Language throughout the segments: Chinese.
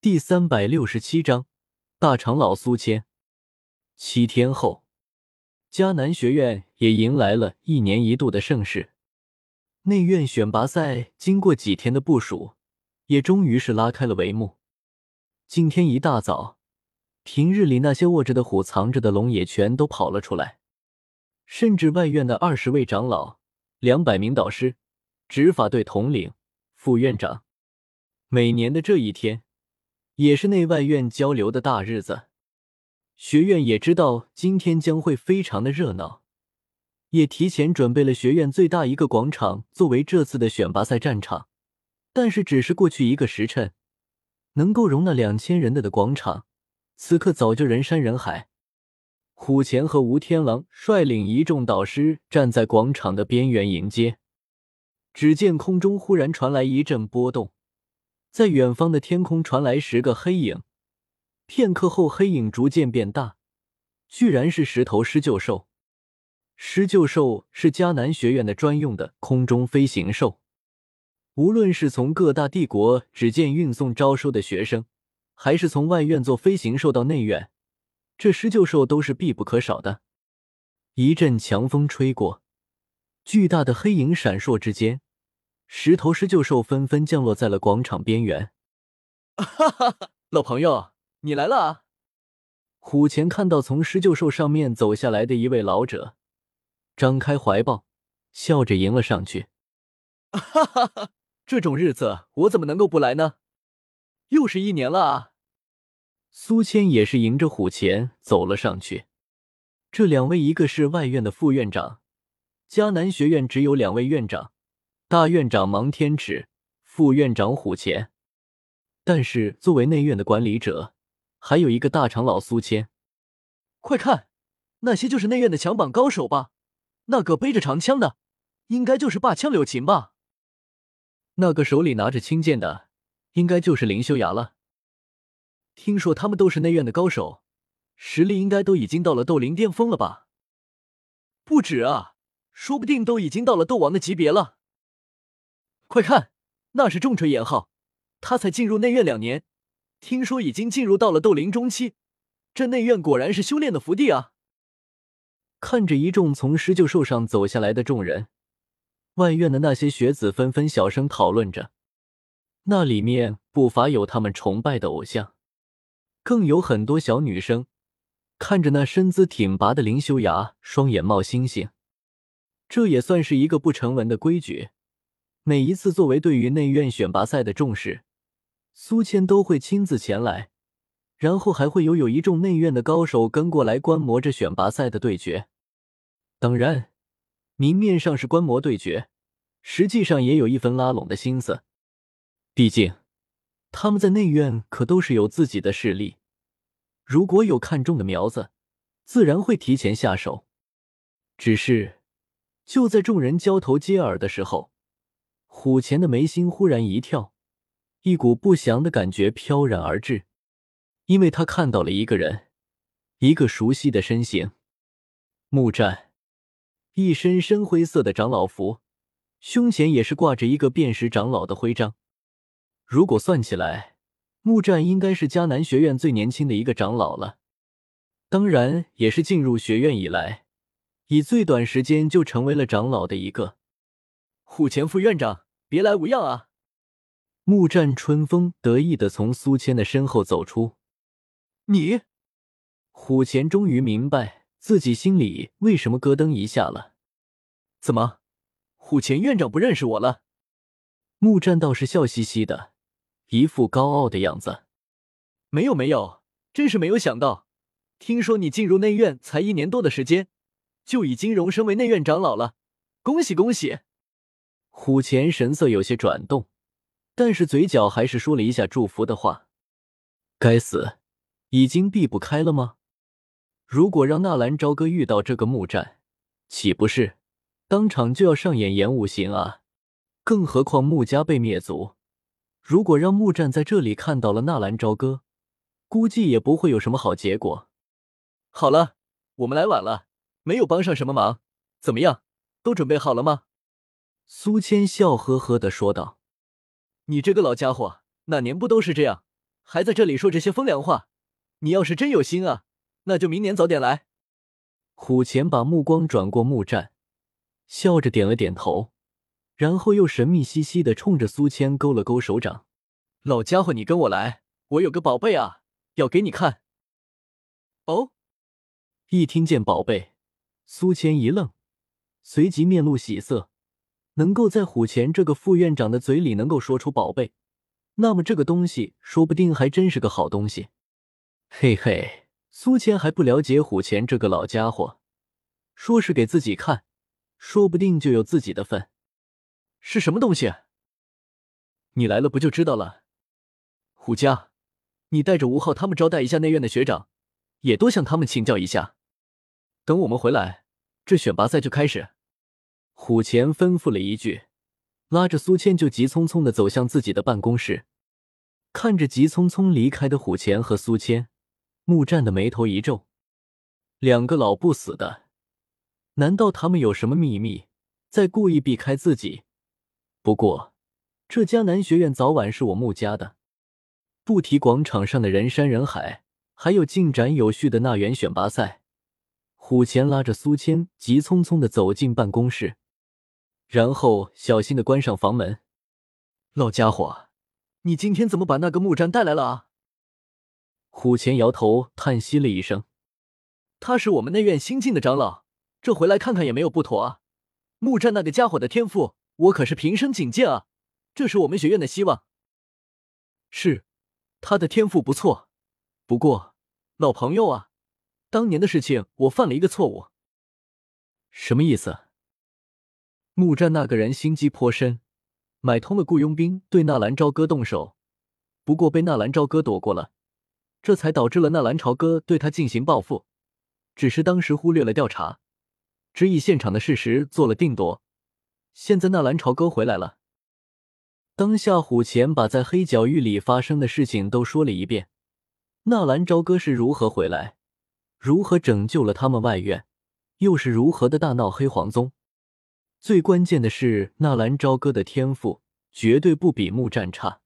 第三百六十七章大长老苏谦。七天后，迦南学院也迎来了一年一度的盛事——内院选拔赛。经过几天的部署，也终于是拉开了帷幕。今天一大早，平日里那些卧着的虎、藏着的龙也全都跑了出来，甚至外院的二十位长老、两百名导师、执法队统领、副院长，每年的这一天。也是内外院交流的大日子，学院也知道今天将会非常的热闹，也提前准备了学院最大一个广场作为这次的选拔赛战场。但是，只是过去一个时辰，能够容纳两千人的的广场，此刻早就人山人海。虎钳和吴天狼率领一众导师站在广场的边缘迎接，只见空中忽然传来一阵波动。在远方的天空传来十个黑影，片刻后，黑影逐渐变大，居然是十头狮鹫兽。狮鹫兽是迦南学院的专用的空中飞行兽，无论是从各大帝国只见运送招收的学生，还是从外院做飞行兽到内院，这狮鹫兽都是必不可少的。一阵强风吹过，巨大的黑影闪烁之间。十头狮鹫兽纷纷降落在了广场边缘。哈哈哈，老朋友，你来了啊！虎钳看到从狮鹫兽上面走下来的一位老者，张开怀抱，笑着迎了上去。哈哈哈，这种日子我怎么能够不来呢？又是一年了啊！苏谦也是迎着虎钳走了上去。这两位，一个是外院的副院长，迦南学院只有两位院长。大院长芒天尺，副院长虎钳，但是作为内院的管理者，还有一个大长老苏谦。快看，那些就是内院的强榜高手吧？那个背着长枪的，应该就是霸枪柳琴吧？那个手里拿着青剑的，应该就是林修崖了。听说他们都是内院的高手，实力应该都已经到了斗灵巅峰了吧？不止啊，说不定都已经到了斗王的级别了。快看，那是重锤严浩，他才进入内院两年，听说已经进入到了斗灵中期。这内院果然是修炼的福地啊！看着一众从狮鹫兽上走下来的众人，外院的那些学子纷纷小声讨论着。那里面不乏有他们崇拜的偶像，更有很多小女生看着那身姿挺拔的林修崖，双眼冒星星。这也算是一个不成文的规矩。每一次作为对于内院选拔赛的重视，苏谦都会亲自前来，然后还会有有一众内院的高手跟过来观摩着选拔赛的对决。当然，明面上是观摩对决，实际上也有一分拉拢的心思。毕竟他们在内院可都是有自己的势力，如果有看中的苗子，自然会提前下手。只是就在众人交头接耳的时候。虎钳的眉心忽然一跳，一股不祥的感觉飘然而至，因为他看到了一个人，一个熟悉的身形。木战，一身深灰色的长老服，胸前也是挂着一个辨识长老的徽章。如果算起来，木战应该是迦南学院最年轻的一个长老了，当然也是进入学院以来，以最短时间就成为了长老的一个。虎前副院长。别来无恙啊！木战春风得意的从苏谦的身后走出。你，虎前终于明白自己心里为什么咯噔一下了。怎么，虎前院长不认识我了？木战倒是笑嘻嘻的，一副高傲的样子。没有没有，真是没有想到。听说你进入内院才一年多的时间，就已经荣升为内院长老了，恭喜恭喜！虎钳神色有些转动，但是嘴角还是说了一下祝福的话。该死，已经避不开了吗？如果让纳兰朝歌遇到这个木战，岂不是当场就要上演演武行啊？更何况穆家被灭族，如果让木战在这里看到了纳兰朝歌，估计也不会有什么好结果。好了，我们来晚了，没有帮上什么忙。怎么样，都准备好了吗？苏谦笑呵呵的说道：“你这个老家伙，哪年不都是这样？还在这里说这些风凉话。你要是真有心啊，那就明年早点来。虎钳把目光转过木栈，笑着点了点头，然后又神秘兮兮的冲着苏谦勾了勾手掌：“老家伙，你跟我来，我有个宝贝啊，要给你看。”哦，一听见宝贝，苏谦一愣，随即面露喜色。能够在虎钳这个副院长的嘴里能够说出宝贝，那么这个东西说不定还真是个好东西。嘿嘿，苏谦还不了解虎钳这个老家伙，说是给自己看，说不定就有自己的份。是什么东西？你来了不就知道了。虎家，你带着吴昊他们招待一下内院的学长，也多向他们请教一下。等我们回来，这选拔赛就开始。虎钳吩咐了一句，拉着苏谦就急匆匆的走向自己的办公室。看着急匆匆离开的虎钳和苏谦，木战的眉头一皱。两个老不死的，难道他们有什么秘密，在故意避开自己？不过，这迦南学院早晚是我穆家的。不提广场上的人山人海，还有进展有序的那元选拔赛。虎钳拉着苏谦，急匆匆的走进办公室。然后小心的关上房门。老家伙，你今天怎么把那个木战带来了啊？虎钳摇头叹息了一声：“他是我们内院新进的长老，这回来看看也没有不妥啊。木战那个家伙的天赋，我可是平生仅见啊！这是我们学院的希望。是，他的天赋不错。不过，老朋友啊，当年的事情我犯了一个错误。什么意思？”木战那个人心机颇深，买通了雇佣兵对纳兰朝歌动手，不过被纳兰朝歌躲过了，这才导致了纳兰朝歌对他进行报复。只是当时忽略了调查，只以现场的事实做了定夺。现在纳兰朝歌回来了，当下虎钳把在黑角域里发生的事情都说了一遍。纳兰朝歌是如何回来，如何拯救了他们外院，又是如何的大闹黑皇宗。最关键的是，纳兰朝歌的天赋绝对不比木战差。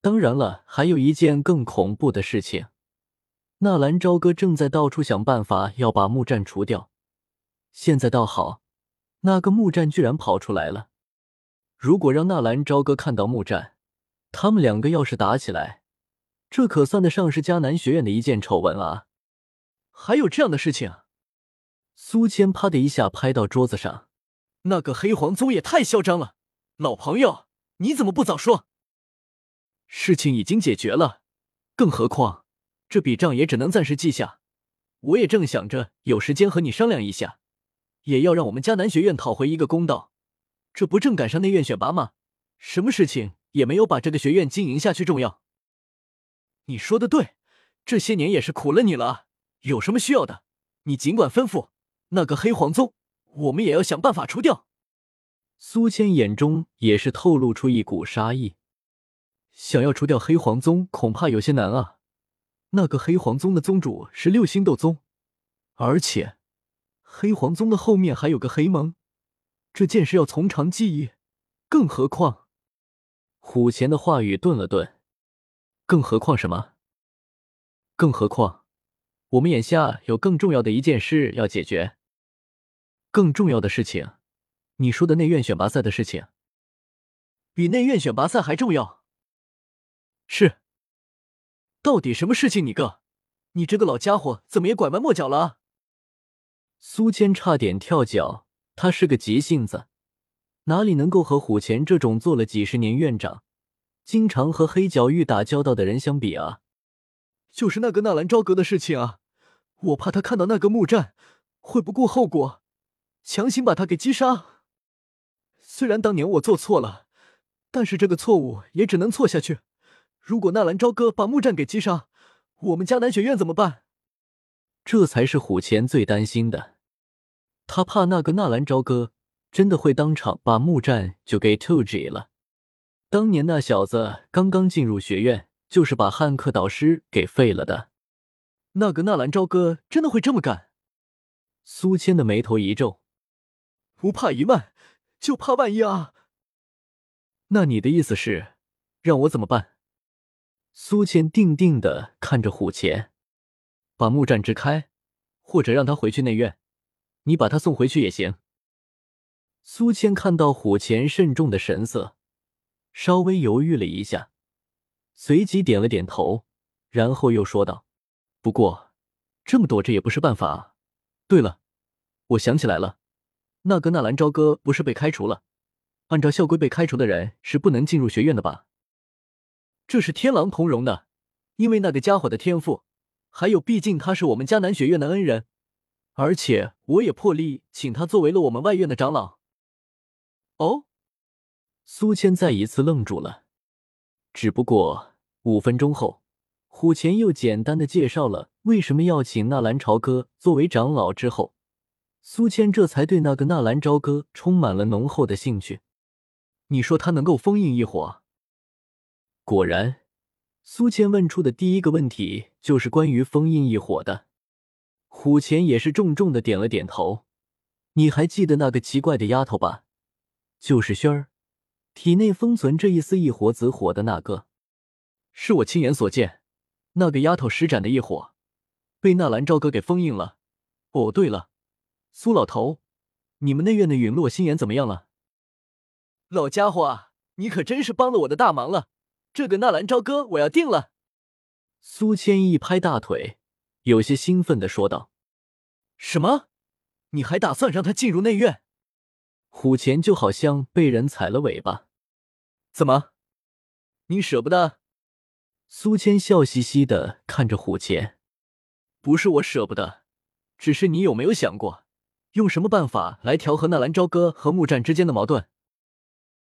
当然了，还有一件更恐怖的事情，纳兰朝歌正在到处想办法要把木战除掉。现在倒好，那个木战居然跑出来了。如果让纳兰朝歌看到木战，他们两个要是打起来，这可算得上是迦南学院的一件丑闻啊！还有这样的事情？苏谦啪的一下拍到桌子上。那个黑皇宗也太嚣张了，老朋友，你怎么不早说？事情已经解决了，更何况这笔账也只能暂时记下。我也正想着有时间和你商量一下，也要让我们迦南学院讨回一个公道。这不正赶上内院选拔吗？什么事情也没有把这个学院经营下去重要。你说的对，这些年也是苦了你了。有什么需要的，你尽管吩咐。那个黑皇宗。我们也要想办法除掉。苏谦眼中也是透露出一股杀意，想要除掉黑皇宗，恐怕有些难啊。那个黑皇宗的宗主是六星斗宗，而且黑皇宗的后面还有个黑盟，这件事要从长计议。更何况，虎钳的话语顿了顿，更何况什么？更何况，我们眼下有更重要的一件事要解决。更重要的事情，你说的内院选拔赛的事情，比内院选拔赛还重要。是，到底什么事情？你个，你这个老家伙怎么也拐弯抹角了？苏谦差点跳脚，他是个急性子，哪里能够和虎钳这种做了几十年院长、经常和黑角域打交道的人相比啊？就是那个纳兰朝阁的事情啊，我怕他看到那个木战，会不顾后果。强行把他给击杀。虽然当年我做错了，但是这个错误也只能错下去。如果纳兰朝歌把木战给击杀，我们迦南学院怎么办？这才是虎钳最担心的。他怕那个纳兰朝歌真的会当场把木战就给 t o g 了。当年那小子刚刚进入学院，就是把汉克导师给废了的。那个纳兰朝歌真的会这么干？苏谦的眉头一皱。不怕一万，就怕万一啊！那你的意思是，让我怎么办？苏谦定定的看着虎钳，把木战支开，或者让他回去内院，你把他送回去也行。苏谦看到虎钳慎重的神色，稍微犹豫了一下，随即点了点头，然后又说道：“不过，这么躲着也不是办法啊。对了，我想起来了，那个纳兰朝歌不是被开除了？按照校规，被开除的人是不能进入学院的吧？这是天狼同荣的，因为那个家伙的天赋，还有，毕竟他是我们迦南学院的恩人，而且我也破例请他作为了我们外院的长老。”哦，苏谦再一次愣住了。只不过五分钟后，虎钳又简单的介绍了为什么要请纳兰朝歌作为长老之后，苏谦这才对那个纳兰朝歌充满了浓厚的兴趣。你说他能够封印异火？果然，苏谦问出的第一个问题就是关于封印异火的。虎钳也是重重的点了点头。你还记得那个奇怪的丫头吧？就是轩儿，体内封存这一丝异火紫火的那个，是我亲眼所见。那个丫头施展的异火，被纳兰朝歌给封印了。哦，对了，苏老头，你们内院的陨落心眼怎么样了？老家伙啊，你可真是帮了我的大忙了。这个纳兰朝歌，我要定了。苏谦一拍大腿，有些兴奋的说道：“什么？你还打算让他进入内院？”虎钳就好像被人踩了尾巴，怎么，你舍不得？苏谦笑嘻嘻的看着虎钳，不是我舍不得，只是你有没有想过，用什么办法来调和纳兰朝歌和木战之间的矛盾？